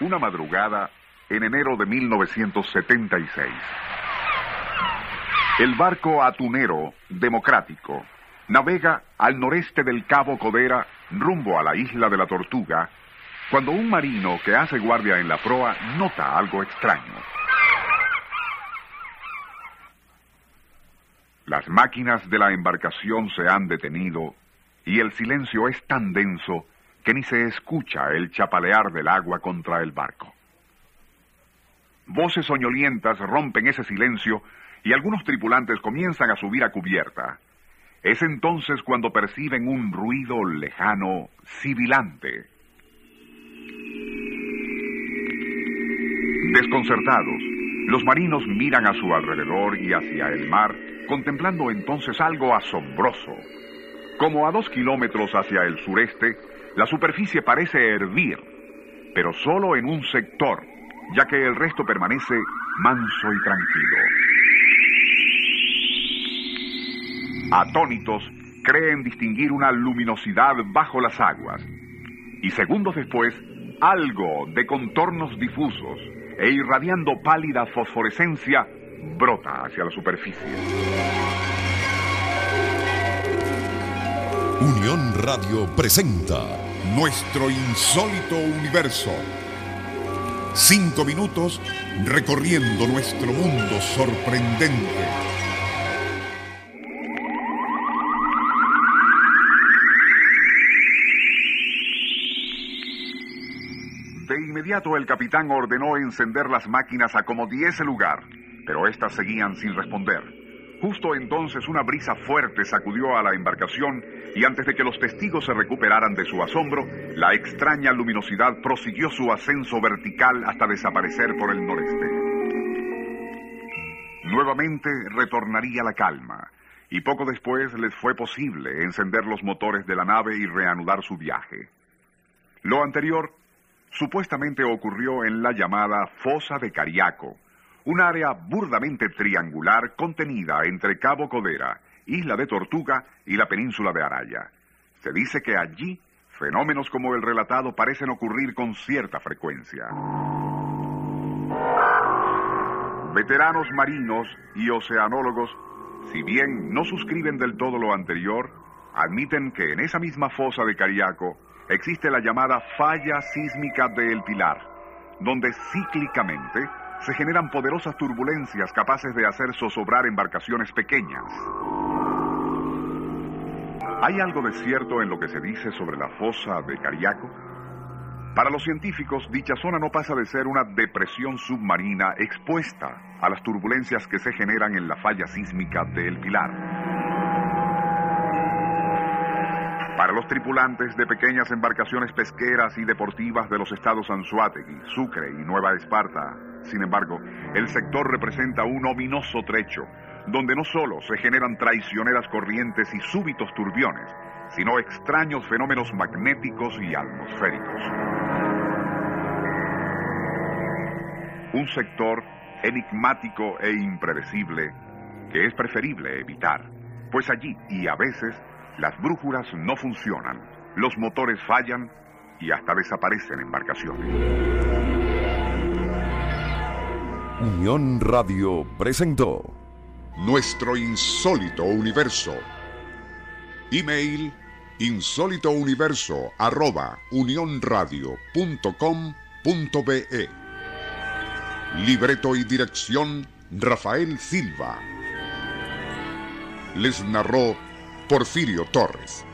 una madrugada en enero de 1976. El barco atunero democrático navega al noreste del Cabo Codera rumbo a la isla de la Tortuga cuando un marino que hace guardia en la proa nota algo extraño. Las máquinas de la embarcación se han detenido y el silencio es tan denso que ni se escucha el chapalear del agua contra el barco. Voces soñolientas rompen ese silencio y algunos tripulantes comienzan a subir a cubierta. Es entonces cuando perciben un ruido lejano, sibilante. Desconcertados, los marinos miran a su alrededor y hacia el mar, contemplando entonces algo asombroso. Como a dos kilómetros hacia el sureste, la superficie parece hervir, pero solo en un sector, ya que el resto permanece manso y tranquilo. Atónitos, creen distinguir una luminosidad bajo las aguas, y segundos después, algo de contornos difusos e irradiando pálida fosforescencia brota hacia la superficie. Unión Radio presenta Nuestro insólito universo. Cinco minutos recorriendo nuestro mundo sorprendente. De inmediato el capitán ordenó encender las máquinas a como diese lugar, pero éstas seguían sin responder. Justo entonces una brisa fuerte sacudió a la embarcación y antes de que los testigos se recuperaran de su asombro, la extraña luminosidad prosiguió su ascenso vertical hasta desaparecer por el noreste. Nuevamente retornaría la calma, y poco después les fue posible encender los motores de la nave y reanudar su viaje. Lo anterior supuestamente ocurrió en la llamada Fosa de Cariaco, un área burdamente triangular contenida entre Cabo Codera, Isla de Tortuga y la península de Araya. Se dice que allí fenómenos como el relatado parecen ocurrir con cierta frecuencia. Veteranos marinos y oceanólogos, si bien no suscriben del todo lo anterior, admiten que en esa misma fosa de Cariaco existe la llamada falla sísmica de El Pilar, donde cíclicamente se generan poderosas turbulencias capaces de hacer zozobrar embarcaciones pequeñas. ¿Hay algo de cierto en lo que se dice sobre la fosa de Cariaco? Para los científicos, dicha zona no pasa de ser una depresión submarina expuesta a las turbulencias que se generan en la falla sísmica de El Pilar. Para los tripulantes de pequeñas embarcaciones pesqueras y deportivas de los estados Anzuategui, Sucre y Nueva Esparta, sin embargo, el sector representa un ominoso trecho, donde no solo se generan traicioneras corrientes y súbitos turbiones, sino extraños fenómenos magnéticos y atmosféricos. Un sector enigmático e impredecible que es preferible evitar, pues allí y a veces las brújulas no funcionan, los motores fallan y hasta desaparecen embarcaciones. Unión Radio presentó Nuestro insólito universo. Email insólitouniverso arroba Libreto y dirección Rafael Silva. Les narró Porfirio Torres.